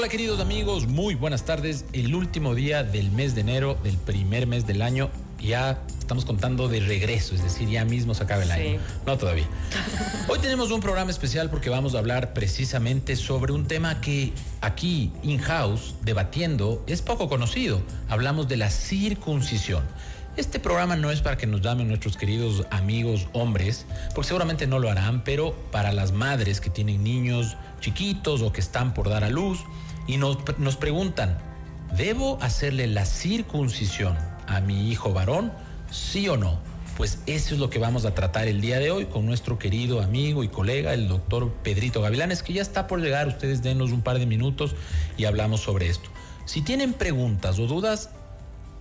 Hola queridos amigos, muy buenas tardes. El último día del mes de enero, del primer mes del año, ya estamos contando de regreso, es decir, ya mismo se acaba el año. No todavía. Hoy tenemos un programa especial porque vamos a hablar precisamente sobre un tema que aquí, in-house, debatiendo, es poco conocido. Hablamos de la circuncisión. Este programa no es para que nos llamen nuestros queridos amigos hombres, porque seguramente no lo harán, pero para las madres que tienen niños chiquitos o que están por dar a luz y nos, nos preguntan, ¿debo hacerle la circuncisión a mi hijo varón? ¿Sí o no? Pues eso es lo que vamos a tratar el día de hoy con nuestro querido amigo y colega, el doctor Pedrito Gavilanes, que ya está por llegar. Ustedes denos un par de minutos y hablamos sobre esto. Si tienen preguntas o dudas,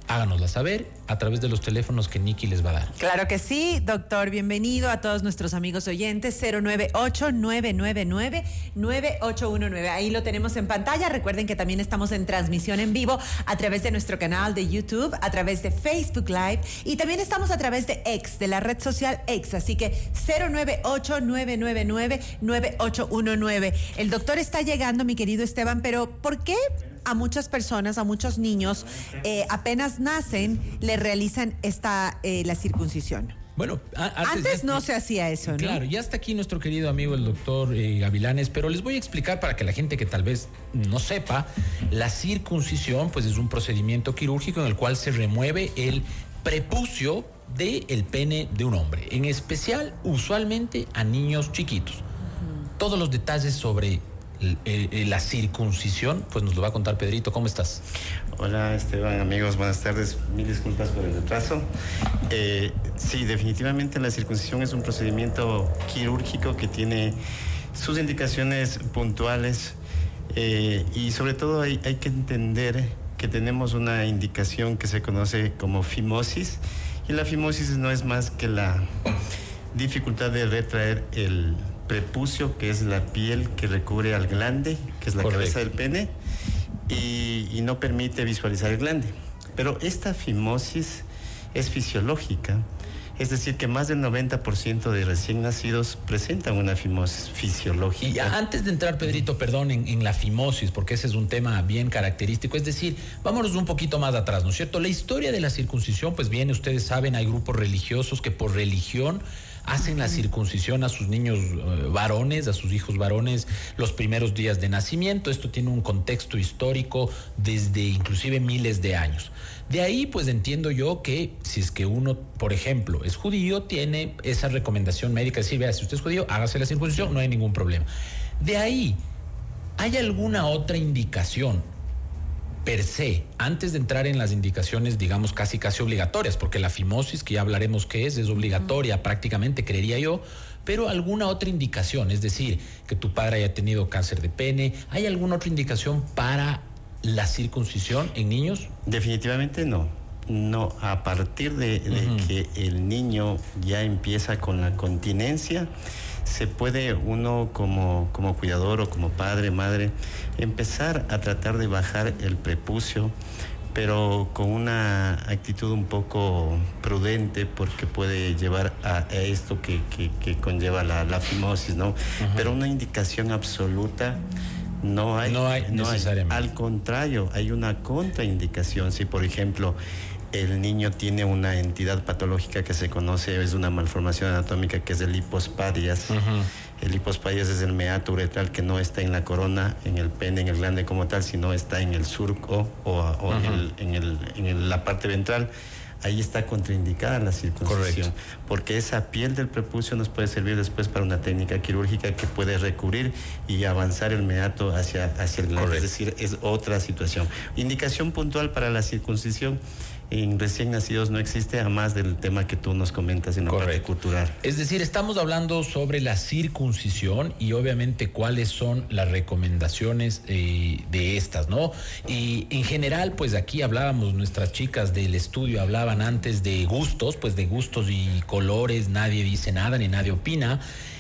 háganosla saber a través de los teléfonos que Nicky les va a dar. Claro que sí, doctor. Bienvenido a todos nuestros amigos oyentes. 098-999-9819. Ahí lo tenemos en pantalla. Recuerden que también estamos en transmisión en vivo a través de nuestro canal de YouTube, a través de Facebook Live y también estamos a través de X, de la red social X. Así que 098-999-9819. El doctor está llegando, mi querido Esteban, pero ¿por qué a muchas personas, a muchos niños, eh, apenas nacen, le realizan esta eh, la circuncisión. Bueno, antes, no se hacía eso, ¿no? Claro, ya está aquí nuestro querido amigo el doctor eh, Gavilanes, pero les voy a explicar para que la gente que tal vez no sepa, la circuncisión pues es un procedimiento quirúrgico en el cual se remueve el prepucio del pene de un hombre, en especial usualmente a niños chiquitos. Todos los detalles sobre la circuncisión, pues nos lo va a contar Pedrito. ¿Cómo estás? Hola Esteban, amigos, buenas tardes. Mil disculpas por el retraso. Eh, sí, definitivamente la circuncisión es un procedimiento quirúrgico que tiene sus indicaciones puntuales eh, y sobre todo hay, hay que entender que tenemos una indicación que se conoce como fimosis y la fimosis no es más que la dificultad de retraer el prepucio, que es la piel que recubre al glande, que es la cabeza del pene, y, no permite visualizar el glande. Pero esta fimosis es fisiológica, es decir, que más del 90% de recién nacidos presentan una fimosis fisiológica. Y antes de entrar, Pedrito, perdón, en, en, la fimosis, porque ese es un tema bien característico, es decir, vámonos un poquito más atrás, ¿no es cierto? La historia de la circuncisión, pues bien, ustedes saben, hay grupos religiosos que por religión hacen la circuncisión a sus niños eh, varones, a sus hijos varones, los primeros días de nacimiento. Esto tiene un contexto histórico desde inclusive miles de años. De ahí pues entiendo yo que si es que uno, por ejemplo, es judío, tiene esa recomendación médica, decir, vea, si usted es judío, hágase la circuncisión, no hay ningún problema. De ahí, ¿hay alguna otra indicación per se, antes de entrar en las indicaciones, digamos, casi casi obligatorias, porque la fimosis, que ya hablaremos qué es, es obligatoria prácticamente, creería yo, pero alguna otra indicación, es decir, que tu padre haya tenido cáncer de pene, ¿hay alguna otra indicación para la circuncisión en niños? Definitivamente no. No, a partir de, que el niño ya empieza con la continencia, se puede uno como, como cuidador o como padre, madre, empezar a tratar de bajar el prepucio, pero con una actitud un poco prudente porque puede llevar a, esto que, conlleva la, fimosis, ¿no? Pero una indicación absoluta no hay. No hay necesariamente. Al contrario, hay una contraindicación. Si, por ejemplo, el niño tiene una entidad patológica que se conoce, es una malformación anatómica que es el hipospadias. El hipospadias es el meato uretral que no está en la corona, en el pene, en el glande como tal, sino está en el surco o, en, la parte ventral. Ahí está contraindicada la circuncisión, porque esa piel del prepucio nos puede servir después para una técnica quirúrgica que puede recurrir y avanzar el meato hacia, hacia el glande, es decir, es otra situación. Indicación puntual para la circuncisión en recién nacidos no existe, a más del tema que tú nos comentas en la parte cultural. Es decir, estamos hablando sobre la circuncisión y obviamente cuáles son las recomendaciones eh, de estas, ¿no? Y en general, pues aquí hablábamos, nuestras chicas del estudio hablaban antes de gustos, pues de gustos y colores, nadie dice nada ni nadie opina.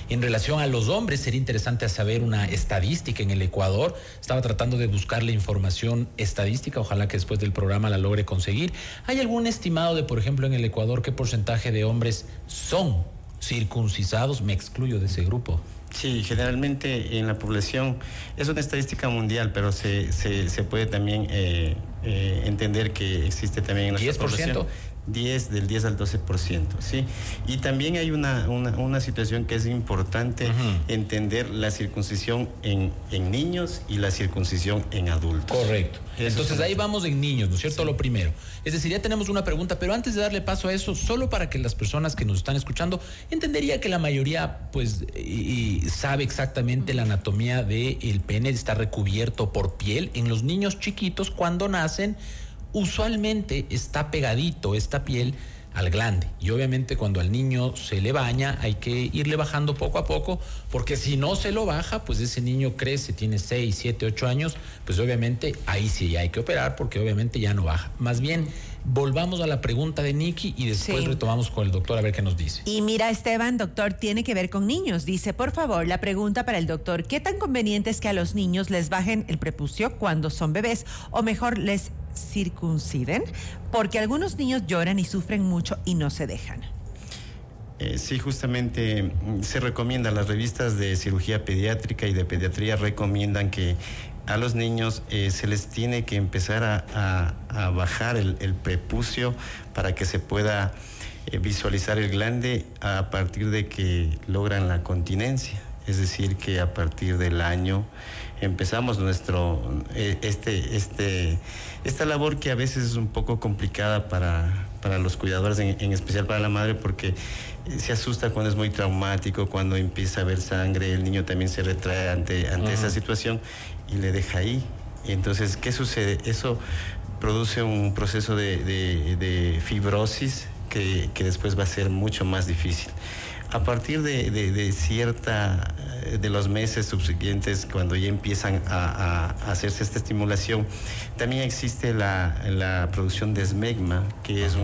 En relación a los hombres, sería interesante saber una estadística en el Ecuador. Estaba tratando de buscar la información estadística, ojalá que después del programa la logre conseguir. ¿Hay algún estimado de, por ejemplo, en el Ecuador qué porcentaje de hombres son circuncisados? Me excluyo de ese grupo. Sí, generalmente en la población es una estadística mundial, pero se, se, puede también eh, eh, entender que existe también en nuestra 10%. población 10, del 10 al 12%, ¿sí? Y también hay una, una, situación que es importante entender la circuncisión en, en, niños y la circuncisión en adultos. Correcto. Entonces ahí vamos en niños, ¿no es cierto? Lo primero. Es decir, ya tenemos una pregunta, pero antes de darle paso a eso, solo para que las personas que nos están escuchando, entendería que la mayoría pues y, sabe exactamente la anatomía del pene, está recubierto por piel. En los niños chiquitos, cuando nacen, usualmente está pegadito esta piel al glande. Y obviamente cuando al niño se le baña hay que irle bajando poco a poco, porque si no se lo baja, pues ese niño crece, tiene 6, 7, 8 años, pues obviamente ahí sí hay que operar porque obviamente ya no baja. Más bien, volvamos a la pregunta de Nicky y después retomamos con el doctor a ver qué nos dice. Y mira, Esteban, doctor, tiene que ver con niños. Dice, por favor, la pregunta para el doctor, ¿qué tan conveniente es que a los niños les bajen el prepucio cuando son bebés o mejor les circunciden? Porque algunos niños lloran y sufren mucho y no se dejan. Eh, sí, justamente mm, se recomienda, las revistas de cirugía pediátrica y de pediatría recomiendan que a los niños eh, se les tiene que empezar a, bajar el, prepucio para que se pueda eh, visualizar el glande a partir de que logran la continencia. Es decir, que a partir del año empezamos nuestro este este esta labor que a veces es un poco complicada para, los cuidadores, en, especial para la madre, porque se asusta cuando es muy traumático, cuando empieza a ver sangre, el niño también se retrae ante, ante esa situación y le deja ahí. Entonces, ¿qué sucede? Eso produce un proceso de, fibrosis que, que después va a ser mucho más difícil a partir de, cierta de los meses subsiguientes cuando ya empiezan a, hacerse esta estimulación también existe la, producción de esmegma que es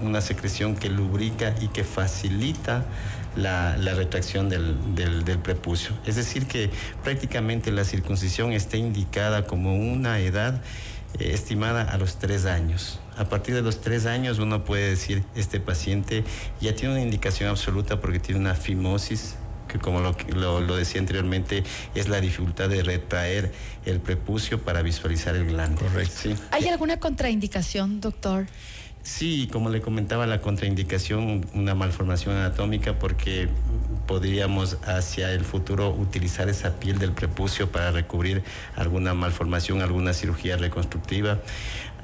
una secreción que lubrica y que facilita la, retracción del, del, prepucio es decir que prácticamente la circuncisión está indicada como una edad eh, estimada a los tres años. A partir de los tres años uno puede decir, este paciente ya tiene una indicación absoluta porque tiene una fimosis, que como lo, lo, decía anteriormente, es la dificultad de retraer el prepucio para visualizar el glande. Correcto. ¿Hay alguna contraindicación, doctor? Sí, como le comentaba, la contraindicación, una malformación anatómica, porque podríamos hacia el futuro utilizar esa piel del prepucio para recubrir alguna malformación, alguna cirugía reconstructiva.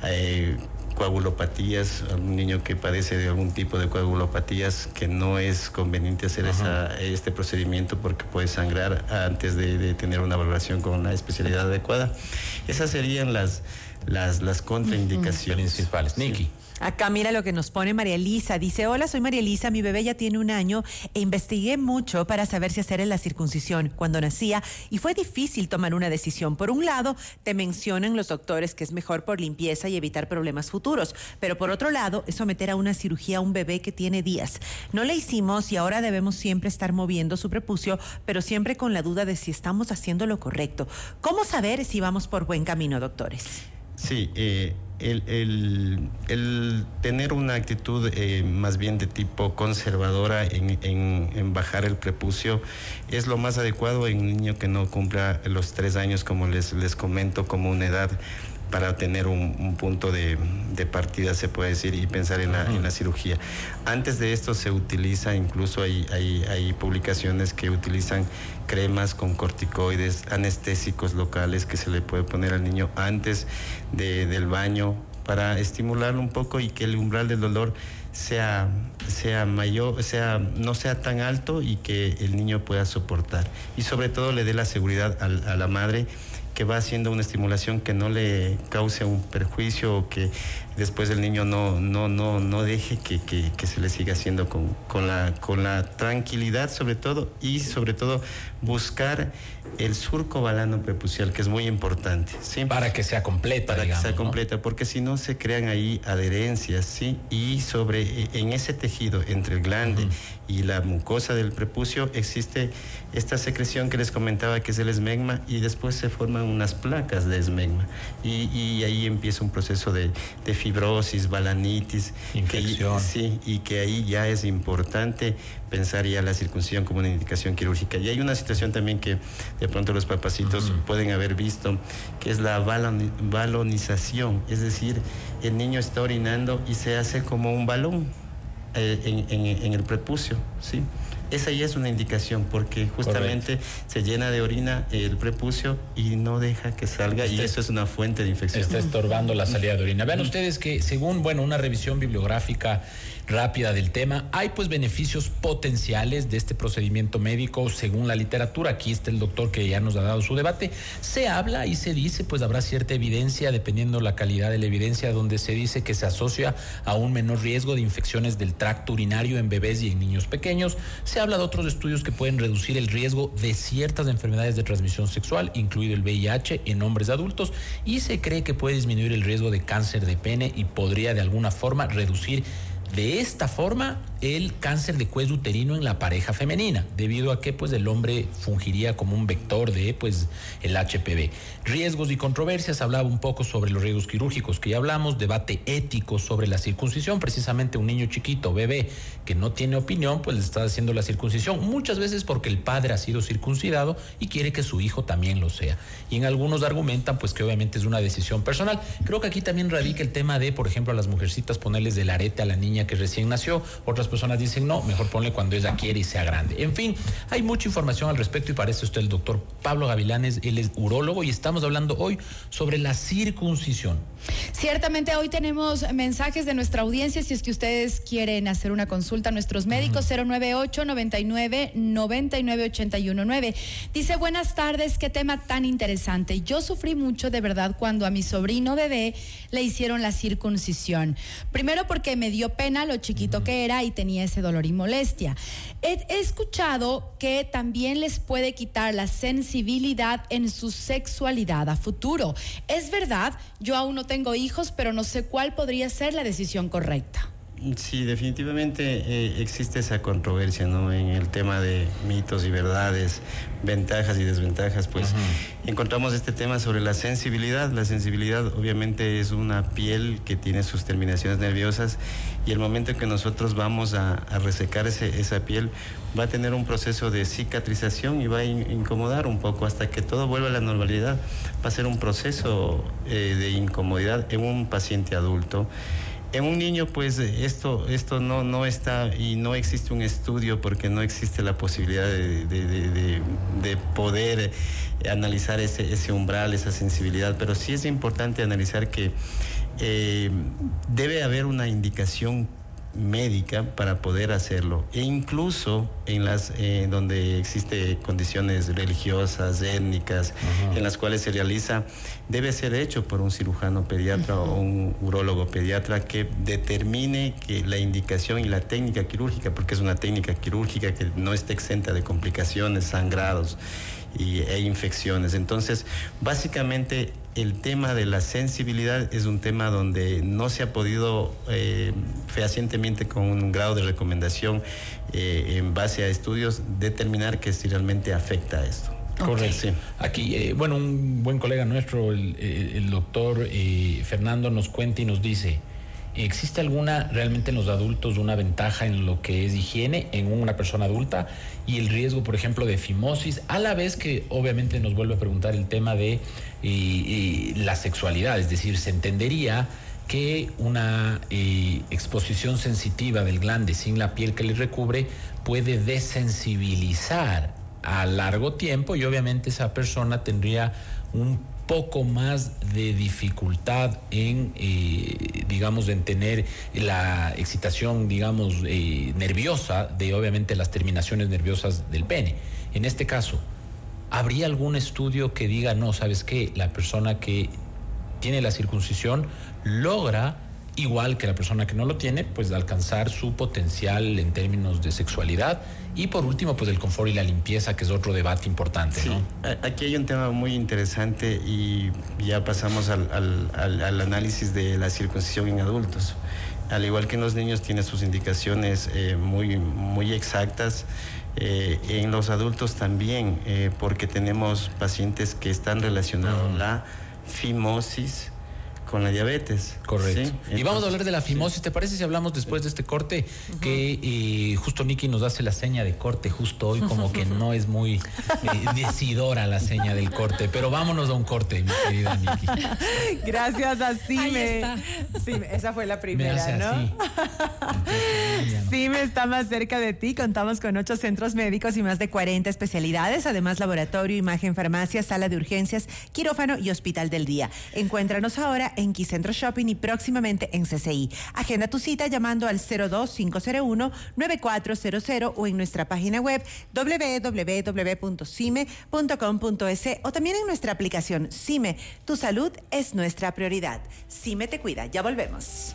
Eh, coagulopatías, un niño que padece de algún tipo de coagulopatías, que no es conveniente hacer este procedimiento porque puede sangrar antes de, tener una valoración con una especialidad adecuada. Esas serían las, las, las contraindicaciones. Principales. Nicky. Acá mira lo que nos pone María Elisa. Dice, hola, soy María Elisa, mi bebé ya tiene un año e investigué mucho para saber si hacer la circuncisión cuando nacía y fue difícil tomar una decisión. Por un lado, te mencionan los doctores que es mejor por limpieza y evitar problemas futuros, pero por otro lado, es someter a una cirugía a un bebé que tiene días. No le hicimos y ahora debemos siempre estar moviendo su prepucio, pero siempre con la duda de si estamos haciendo lo correcto. ¿Cómo saber si vamos por buen camino, doctores? Sí, eh, el, tener una actitud eh, más bien de tipo conservadora en, bajar el prepucio es lo más adecuado en un niño que no cumpla los tres años, como les, les comento, como una edad para tener un, punto de, partida, se puede decir, y pensar en la, cirugía. Antes de esto se utiliza, incluso hay, hay, publicaciones que utilizan cremas con corticoides, anestésicos locales que se le puede poner al niño antes del baño para estimularlo un poco y que el umbral del dolor sea, sea mayor, sea, no sea tan alto y que el niño pueda soportar. Y sobre todo le dé la seguridad a la madre que va haciendo una estimulación que no le cause un perjuicio o que después el niño no, no, no, no deje que, se le siga haciendo con, con, la, con la tranquilidad sobre todo y sobre todo buscar el surco balano prepucial, que es muy importante. ¿sí? Para que sea completa, Para que sea completa, porque si no se crean ahí adherencias, ¿sí? Y sobre, en ese tejido entre el glande y la mucosa del prepucio existe esta secreción que les comentaba que es el esmegma y después se forman unas placas de esmegma. Y, ahí empieza un proceso de, fibrosis, balanitis. Infección. sí, y que ahí ya es importante pensar ya la circuncisión como una indicación quirúrgica. Y hay una situación también que de pronto los papacitos pueden haber visto, que es la balonización, es decir, el niño está orinando y se hace como un balón eh, en, el prepucio, ¿sí? esa ya es una indicación porque justamente se llena de orina el prepucio y no deja que salga y eso es una fuente de infección. Está estorbando la salida de orina. Vean ustedes que según, bueno, una revisión bibliográfica rápida del tema. Hay pues beneficios potenciales de este procedimiento médico según la literatura. Aquí está el doctor que ya nos ha dado su debate. Se habla y se dice, pues habrá cierta evidencia, dependiendo la calidad de la evidencia, donde se dice que se asocia a un menor riesgo de infecciones del tracto urinario en bebés y en niños pequeños. Se habla de otros estudios que pueden reducir el riesgo de ciertas enfermedades de transmisión sexual, incluido el VIH en hombres adultos, y se cree que puede disminuir el riesgo de cáncer de pene y podría de alguna forma reducir de esta forma el cáncer de cuello uterino en la pareja femenina, debido a que pues el hombre fungiría como un vector de pues el HPV. Riesgos y controversias, hablaba un poco sobre los riesgos quirúrgicos que ya hablamos, debate ético sobre la circuncisión, precisamente un niño chiquito, bebé, que no tiene opinión, pues le está haciendo la circuncisión, muchas veces porque el padre ha sido circuncidado y quiere que su hijo también lo sea. Y en algunos argumentan pues que obviamente es una decisión personal. Creo que aquí también radica el tema de, por ejemplo, a las mujercitas ponerles del arete a la niña que recién nació, otras personas dicen no, mejor ponle cuando ella quiere y sea grande. En fin, hay mucha información al respecto y parece usted el doctor Pablo Gavilanes, él es urólogo y estamos hablando hoy sobre la circuncisión. Ciertamente hoy tenemos mensajes de nuestra audiencia si es que ustedes quieren hacer una consulta a nuestros médicos 098 99 99 819. Dice, "Buenas tardes, qué tema tan interesante. Yo sufrí mucho de verdad cuando a mi sobrino bebé le hicieron la circuncisión. Primero porque me dio pena lo chiquito que era y tenía ese dolor y molestia. He, he escuchado que también les puede quitar la sensibilidad en su sexualidad a futuro. ¿Es verdad? Yo aún no tengo hijos, pero no sé cuál podría ser la decisión correcta. Sí, definitivamente eh, existe esa controversia ¿no? en el tema de mitos y verdades, ventajas y desventajas. Pues encontramos este tema sobre la sensibilidad. La sensibilidad obviamente es una piel que tiene sus terminaciones nerviosas y el momento en que nosotros vamos a, resecar esa piel va a tener un proceso de cicatrización y va a incomodar un poco hasta que todo vuelva a la normalidad. Va a ser un proceso eh, de incomodidad en un paciente adulto. En un niño, pues esto, esto no, no está y no existe un estudio porque no existe la posibilidad de, poder analizar ese, ese, umbral, esa sensibilidad, pero sí es importante analizar que eh, debe haber una indicación médica para poder hacerlo. E incluso en las eh, donde existe condiciones religiosas étnicas en las cuales se realiza debe ser hecho por un cirujano pediatra o un urólogo pediatra que determine que la indicación y la técnica quirúrgica porque es una técnica quirúrgica que no está exenta de complicaciones sangrados y, e infecciones. Entonces básicamente el tema de la sensibilidad es un tema donde no se ha podido eh, fehacientemente con un grado de recomendación eh, en base a estudios determinar que si realmente afecta a esto. Correcto. Aquí, eh, bueno, un buen colega nuestro, el, el doctor Fernando, nos cuenta y nos dice, ¿Existe alguna realmente en los adultos una ventaja en lo que es higiene en una persona adulta y el riesgo, por ejemplo, de fimosis? A la vez que obviamente nos vuelve a preguntar el tema de la sexualidad, es decir, se entendería que una exposición sensitiva del glande sin la piel que le recubre puede desensibilizar a largo tiempo y obviamente esa persona tendría un poco más de dificultad en, eh, digamos, en tener la excitación, digamos, eh, nerviosa de obviamente las terminaciones nerviosas del pene. En este caso, ¿habría algún estudio que diga, no, sabes qué, la persona que tiene la circuncisión logra igual que la persona que no lo tiene, pues alcanzar su potencial en términos de sexualidad y por último, pues el confort y la limpieza, que es otro debate importante. Sí. Aquí hay un tema muy interesante y ya pasamos al, al, análisis de la circuncisión en adultos. Al igual que en los niños tiene sus indicaciones eh, muy, muy exactas Eh, en los adultos también, eh, porque tenemos pacientes que están relacionados la fimosis con la diabetes. Correcto. y vamos a hablar de la fimosis. ¿Te parece si hablamos después de este corte? Que eh, justo Nicky nos hace la seña de corte justo hoy, como que no es muy eh, decidora la seña del corte. Pero vámonos a un corte, mi querida Nicky. Gracias a Cime. Cime, esa fue la primera, ¿no? Cime está más cerca de ti. Contamos con ocho centros médicos y más de 40 especialidades. Además, laboratorio, imagen, farmacia, sala de urgencias, quirófano y hospital del día. Encuéntranos ahora en en Quicentro Shopping y próximamente en CCI. Agenda tu cita llamando al 02501-9400 o en nuestra página web www.cime.com.es o también en nuestra aplicación CIME. Tu salud es nuestra prioridad. CIME te cuida. Ya volvemos.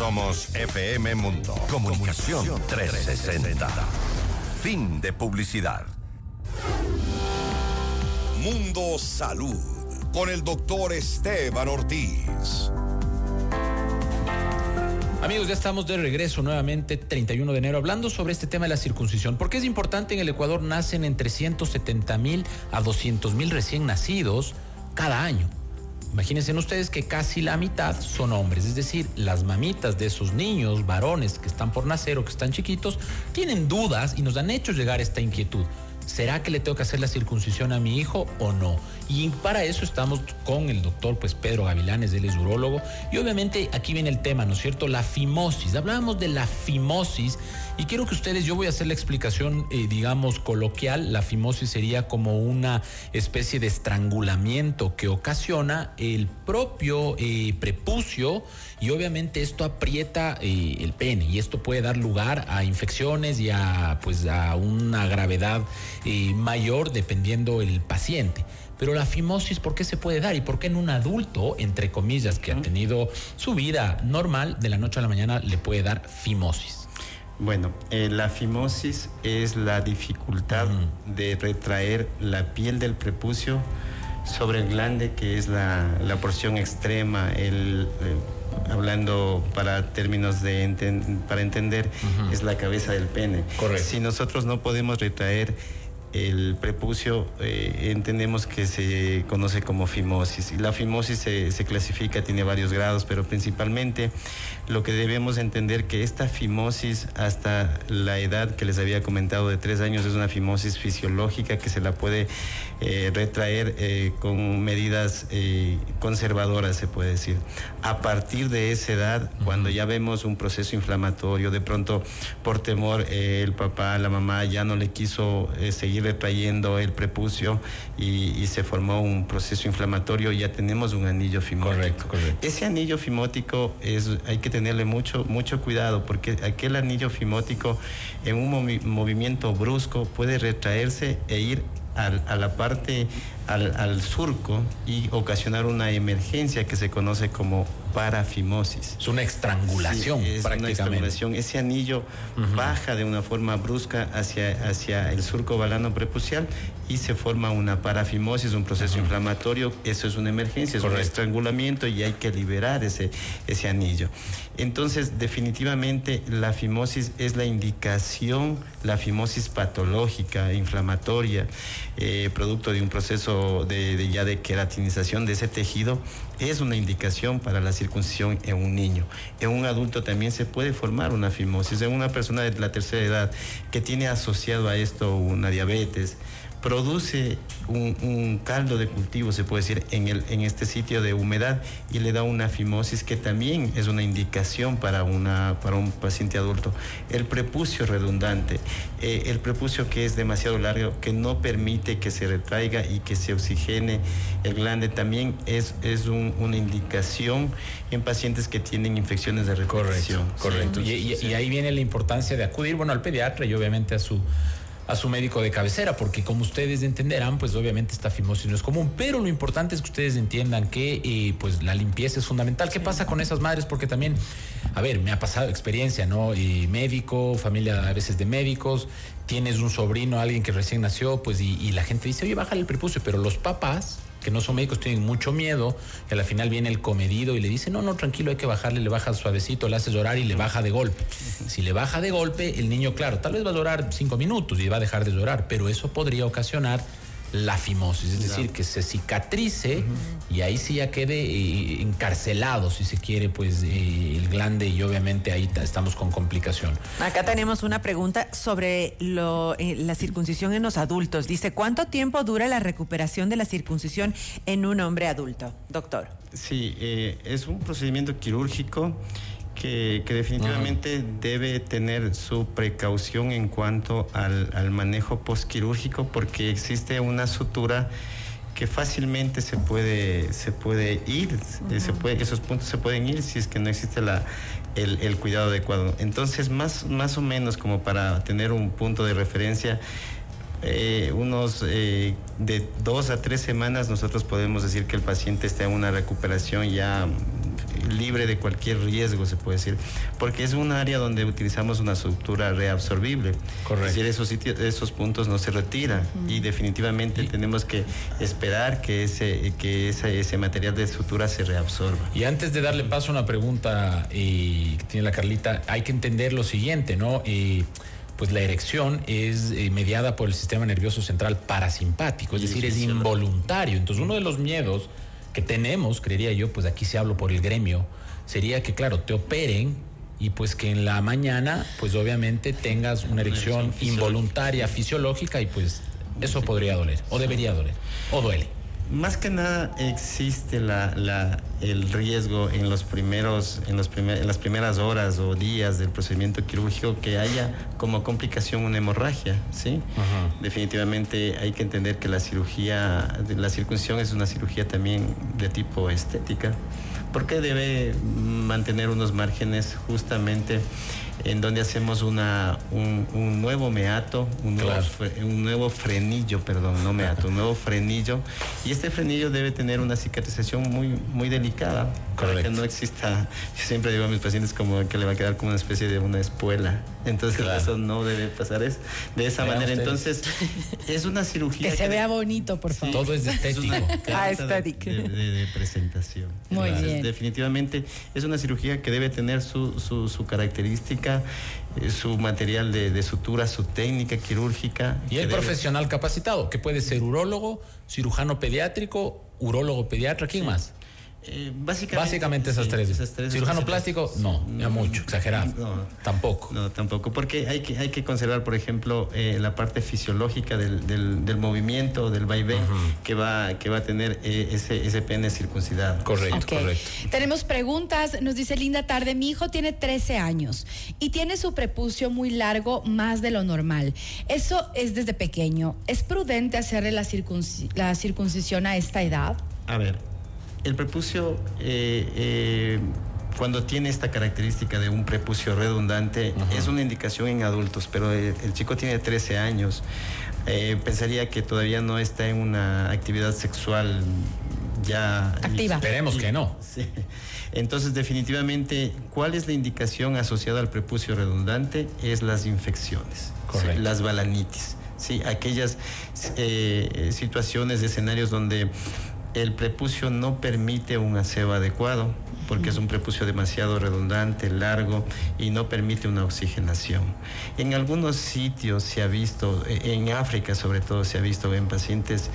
FM Mundo. Comunicación 360. Fin de publicidad. Mundo Salud. Con el doctor Esteban Ortiz. Amigos, ya estamos de regreso nuevamente, 31 de enero, hablando sobre este tema de la circuncisión. Porque es importante en el Ecuador nacen entre 170 mil a 200 mil recién nacidos cada año. Imagínense ustedes que casi la mitad son hombres, es decir, las mamitas de esos niños, varones que están por nacer o que están chiquitos, tienen dudas y nos han hecho llegar esta inquietud. ¿será que le tengo que hacer la circuncisión a mi hijo o no? Y para eso estamos con el doctor pues Pedro Gavilanes, él es urólogo. Y obviamente aquí viene el tema, ¿no es cierto? La fimosis. Hablábamos de la fimosis y quiero que ustedes, yo voy a hacer la explicación, eh, digamos, coloquial. La fimosis sería como una especie de estrangulamiento que ocasiona el propio eh, prepucio y obviamente esto aprieta eh, el pene y esto puede dar lugar a infecciones y a, pues, a una gravedad mayor dependiendo el paciente. Pero la fimosis, ¿por qué se puede dar? ¿Y por qué en un adulto, entre comillas, que ha tenido su vida normal, de la noche a la mañana le puede dar fimosis? Bueno, eh, la fimosis es la dificultad de retraer la piel del prepucio sobre el glande, que es la, porción extrema, el, eh, hablando para términos de para entender, es la cabeza del pene. Correcto. Si nosotros no podemos retraer el prepucio eh, entendemos que se conoce como fimosis y la fimosis se, se, clasifica, tiene varios grados, pero principalmente lo que debemos entender que esta fimosis hasta la edad que les había comentado de tres años es una fimosis fisiológica que se la puede eh, retraer eh, con medidas conservadoras, se puede decir. A partir de esa edad, cuando ya vemos un proceso inflamatorio, de pronto por temor el papá, la mamá ya no le quiso seguir retrayendo el prepucio y, se formó un proceso inflamatorio, ya tenemos un anillo fimótico. Correcto, correcto. Ese anillo fimótico es, hay que tenerle mucho, mucho cuidado porque aquel anillo fimótico en un movimiento brusco puede retraerse e ir a la parte, al, al, surco y ocasionar una emergencia que se conoce como parafimosis. Es una estrangulación, es Una estrangulación. Ese anillo baja de una forma brusca hacia, hacia el surco balano prepucial y se forma una parafimosis, un proceso inflamatorio. Eso es una emergencia, es un estrangulamiento y hay que liberar ese, ese anillo. Entonces, definitivamente la fimosis es la indicación, la fimosis patológica, inflamatoria, eh, producto de un proceso de, de, ya de queratinización de ese tejido, es una indicación para la circuncisión en un niño. En un adulto también se puede formar una fimosis. En una persona de la tercera edad que tiene asociado a esto una diabetes, produce un, caldo de cultivo, se puede decir, en, el, en este sitio de humedad y le da una fimosis que también es una indicación para, una, para un paciente adulto. El prepucio redundante, eh, el prepucio que es demasiado largo, que no permite que se retraiga y que se oxigene el glande, también es, es una indicación en pacientes que tienen infecciones de respiración. Correcto, correcto. y, y ahí viene la importancia de acudir, bueno, al pediatra y obviamente a su a su médico de cabecera, porque como ustedes entenderán, pues obviamente esta fimosis no es común, pero lo importante es que ustedes entiendan que eh, pues la limpieza es fundamental. ¿Qué pasa con esas madres? Porque también, a ver, me ha pasado experiencia, ¿no? Y médico, familia a veces de médicos, tienes un sobrino, alguien que recién nació, pues y, y la gente dice, oye, bájale el prepucio, pero los papás que no son médicos tienen mucho miedo, y al final viene el comedido y le dice, no, no, tranquilo, hay que bajarle, le baja suavecito, le hace llorar y le baja de golpe. Si le baja de golpe, el niño, claro, tal vez va a llorar cinco minutos y va a dejar de llorar, pero eso podría ocasionar la fimosis, es decir, que se cicatrice y ahí sí ya quede eh, encarcelado, si se quiere, pues eh, el glande y obviamente ahí estamos con complicación. Acá tenemos una pregunta sobre lo, eh, la circuncisión en los adultos. Dice, ¿cuánto tiempo dura la recuperación de la circuncisión en un hombre adulto, doctor? Sí, es un procedimiento quirúrgico que, definitivamente debe tener su precaución en cuanto al, manejo postquirúrgico porque existe una sutura que fácilmente se puede, se puede ir, se puede, esos puntos se pueden ir si es que no existe la, el, cuidado adecuado. Entonces, más, más o menos como para tener un punto de referencia, eh, unos eh, de dos a tres semanas nosotros podemos decir que el paciente está en una recuperación ya libre de cualquier riesgo, se puede decir, porque es un área donde utilizamos una estructura reabsorbible. Correcto. Es decir, esos, sitios, esos puntos no se retiran y definitivamente tenemos que esperar que ese, que ese, material de sutura se reabsorba. Y antes de darle paso a una pregunta eh, que tiene la Carlita, hay que entender lo siguiente, ¿no? Eh, pues la erección es eh, mediada por el sistema nervioso central parasimpático, es decir, es involuntario. Entonces, uno de los miedos que tenemos, creería yo, pues aquí se hablo por el gremio, sería que, claro, te operen y pues que en la mañana, pues obviamente tengas una erección involuntaria, fisiológica y pues eso podría doler, o debería doler, o duele. Más que nada existe la, la, el riesgo en los primeros, en, los en las primeras horas o días del procedimiento quirúrgico que haya como complicación una hemorragia, ¿sí? Definitivamente hay que entender que la cirugía, la circuncisión es una cirugía también de tipo estética, porque debe mantener unos márgenes justamente en donde hacemos una, un, nuevo meato, un nuevo, un nuevo, frenillo, perdón, no meato, un nuevo frenillo. Y este frenillo debe tener una cicatrización muy, muy delicada, para que no exista, yo siempre digo a mis pacientes como que le va a quedar como una especie de una espuela. Entonces eso no debe pasar es, de esa manera. Entonces es una cirugía. Que se vea bonito, por favor. Todo es estético. ah, estético. De, presentación. Muy bien. Definitivamente es una cirugía que debe tener su, su, su característica eh, su material de, sutura, su técnica quirúrgica. Y el profesional capacitado, que puede ser urólogo, cirujano pediátrico, urólogo pediatra, ¿quién más? Eh, básicamente, esas, tres. Cirujano plástico, no, ya mucho, exagerado. No, tampoco. No, tampoco, porque hay que, hay que conservar, por ejemplo, eh, la parte fisiológica del, del, movimiento, del vaivén, que, va, que va a tener eh, ese, ese pene circuncidado. Correcto, correcto. Tenemos preguntas, nos dice Linda Tarde, mi hijo tiene 13 años y tiene su prepucio muy largo, más de lo normal. Eso es desde pequeño. ¿Es prudente hacerle la, la circuncisión a esta edad? A ver, el prepucio, eh, eh, cuando tiene esta característica de un prepucio redundante, es una indicación en adultos, pero el, chico tiene 13 años. Eh, pensaría que todavía no está en una actividad sexual ya activa. Esperemos que no. Entonces, definitivamente, ¿cuál es la indicación asociada al prepucio redundante? Es las infecciones, las balanitis, sí, aquellas situaciones, escenarios donde el prepucio no permite un aseo adecuado porque es un prepucio demasiado redundante, largo y no permite una oxigenación. En algunos sitios se ha visto, en África sobre todo se ha visto en pacientes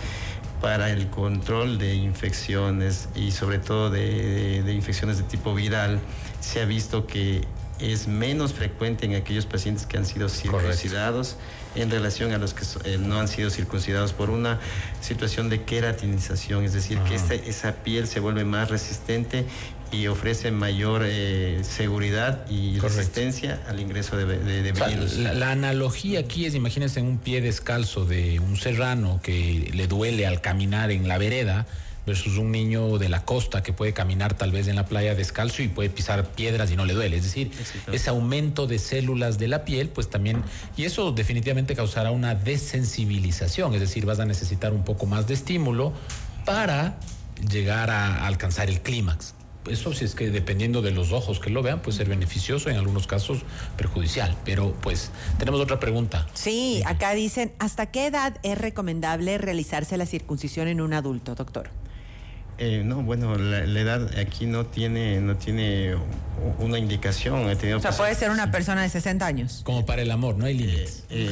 para el control de infecciones y sobre todo de, infecciones de tipo viral, se ha visto que es menos frecuente en aquellos pacientes que han sido circuncidados en relación a los que eh, no han sido circuncidados por una situación de queratinización, es decir, que esa piel se vuelve más resistente y ofrece mayor eh, seguridad y resistencia al ingreso de, virus. la, analogía aquí es, imagínense, un pie descalzo de un serrano que le duele al caminar en la vereda versus un niño de la costa que puede caminar tal vez en la playa descalzo y puede pisar piedras y no le duele. Es decir, ese aumento de células de la piel, pues también, y eso definitivamente causará una desensibilización, es decir, vas a necesitar un poco más de estímulo para llegar a alcanzar el clímax eso sí es que dependiendo de los ojos que lo vean puede ser beneficioso, en algunos casos perjudicial. Pero pues tenemos otra pregunta. Sí, acá dicen, ¿hasta qué edad es recomendable realizarse la circuncisión en un adulto, doctor? Eh, no, bueno, la, edad aquí no tiene, no tiene una indicación. o sea, puede ser una persona de 60 años. Como para el amor, no hay límites. Eh,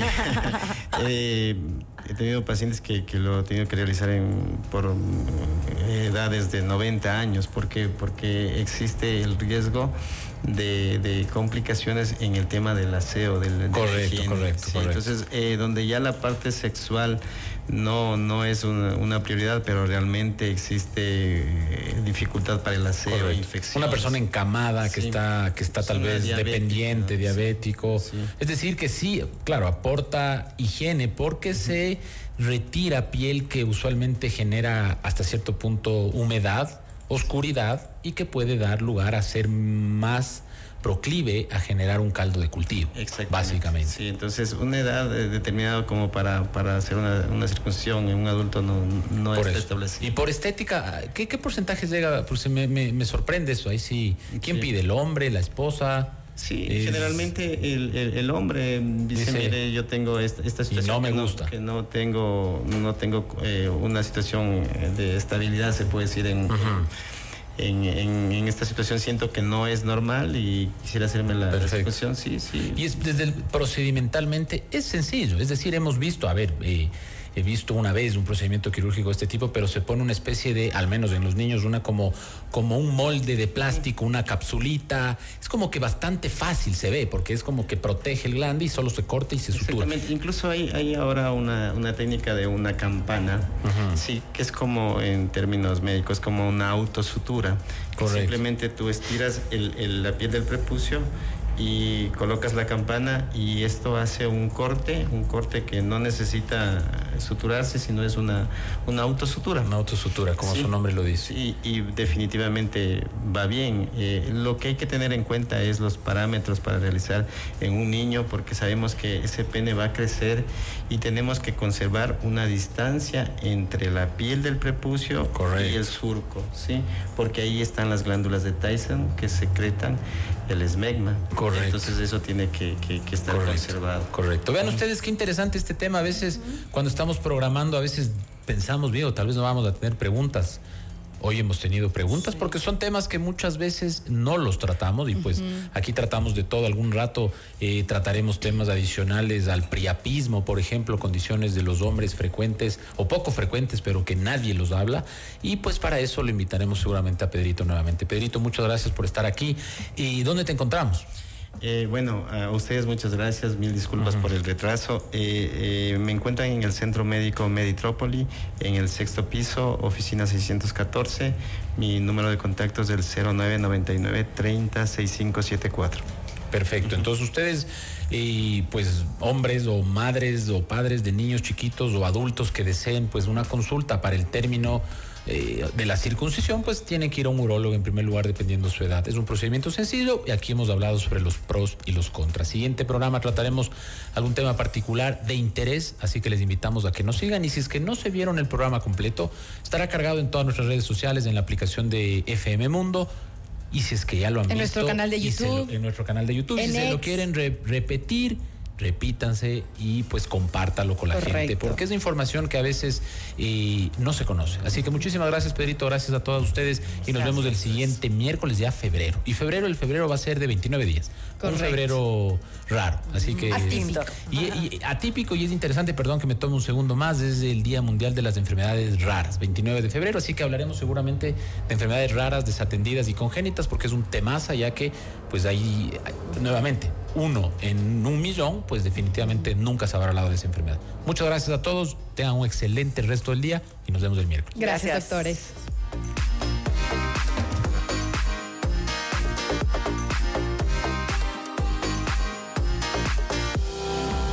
eh, he tenido pacientes que, lo han tenido que realizar en, por edades de 90 años. ¿Por Porque existe el riesgo de, complicaciones en el tema del aseo, del correcto, correcto, correcto, Entonces, donde ya la parte sexual no, no es una, prioridad, pero realmente existe eh, dificultad para el aseo, infección. Una persona encamada que está, que está tal vez dependiente, diabético. Es decir, que sí, claro, aporta higiene porque se retira piel que usualmente genera hasta cierto punto humedad, oscuridad y que puede dar lugar a ser más proclive a generar un caldo de cultivo, básicamente. Sí, entonces una edad determinada como para, para hacer una, circuncisión en un adulto no, no está establecida. Y por estética, ¿qué, qué porcentaje llega? Pues me, me, sorprende eso, ahí sí. ¿Quién pide? ¿El hombre, la esposa? Sí, generalmente el, el, hombre dice, mire, yo tengo esta, esta situación no me que, gusta. No, que no tengo, no tengo eh, una situación de estabilidad, se puede decir, en, en, en, esta situación siento que no es normal y quisiera hacerme la situación, sí, sí. Y es desde el, procedimentalmente es sencillo, es decir, hemos visto, a ver, eh, he visto una vez un procedimiento quirúrgico de este tipo, pero se pone una especie de, al menos en los niños, una como, como un molde de plástico, una capsulita. Es como que bastante fácil se ve, porque es como que protege el glande y solo se corta y se sutura. Exactamente. Incluso hay, hay ahora una, una técnica de una campana, sí, que es como en términos médicos, como una autosutura. Correcto. Simplemente tú estiras el, la piel del prepucio y colocas la campana y esto hace un corte, un corte que no necesita suturarse, sino es una, una autosutura. Una autosutura, como su nombre lo dice. Y definitivamente va bien. Eh, lo que hay que tener en cuenta es los parámetros para realizar en un niño, porque sabemos que ese pene va a crecer y tenemos que conservar una distancia entre la piel del prepucio y el surco, ¿sí? Porque ahí están las glándulas de Tyson que secretan el esmegma. Correcto. Entonces eso tiene que, estar conservado. Correcto. Vean ustedes qué interesante este tema. A veces cuando estamos programando, a veces pensamos, bien, o tal vez no vamos a tener preguntas. Hoy hemos tenido preguntas porque son temas que muchas veces no los tratamos y pues aquí tratamos de todo. Algún rato eh, trataremos temas adicionales al priapismo, por ejemplo, condiciones de los hombres frecuentes o poco frecuentes, pero que nadie los habla. Y pues para eso le invitaremos seguramente a Pedrito nuevamente. Pedrito, muchas gracias por estar aquí. ¿Y dónde te encontramos? Eh, bueno, a ustedes muchas gracias, mil disculpas por el retraso. Eh, eh, me encuentran en el Centro Médico Meditrópoli, en el sexto piso, oficina 614. Mi número de contacto es el 0999 30 6574. Perfecto, entonces ustedes, pues hombres o madres o padres de niños chiquitos o adultos que deseen pues una consulta para el término eh, de la circuncisión, pues tiene que ir a un urólogo en primer lugar dependiendo de su edad. Es un procedimiento sencillo y aquí hemos hablado sobre los pros y los contras. Siguiente programa trataremos algún tema particular de interés, así que les invitamos a que nos sigan y si es que no se vieron el programa completo, estará cargado en todas nuestras redes sociales, en la aplicación de FM Mundo. Y si es que ya lo han en visto. Nuestro canal de YouTube, en nuestro canal de YouTube. si se lo quieren repetir, repítanse y pues compártalo con la gente, porque es información que a veces eh, no se conoce. Así que muchísimas gracias, Pedrito, gracias a todos ustedes y nos vemos el siguiente miércoles ya febrero. Y febrero, el febrero va a ser de 29 días. Un febrero raro. Así que. Atípico. Y, y atípico y es interesante, perdón que me tome un segundo más, es el Día Mundial de las Enfermedades Raras, 29 de febrero, así que hablaremos seguramente de enfermedades raras, desatendidas y congénitas, porque es un temaza, ya que, pues ahí, nuevamente, uno en un millón, pues definitivamente nunca se habrá hablado de esa enfermedad. Muchas gracias a todos, tengan un excelente resto del día y nos vemos el miércoles. Gracias, doctores.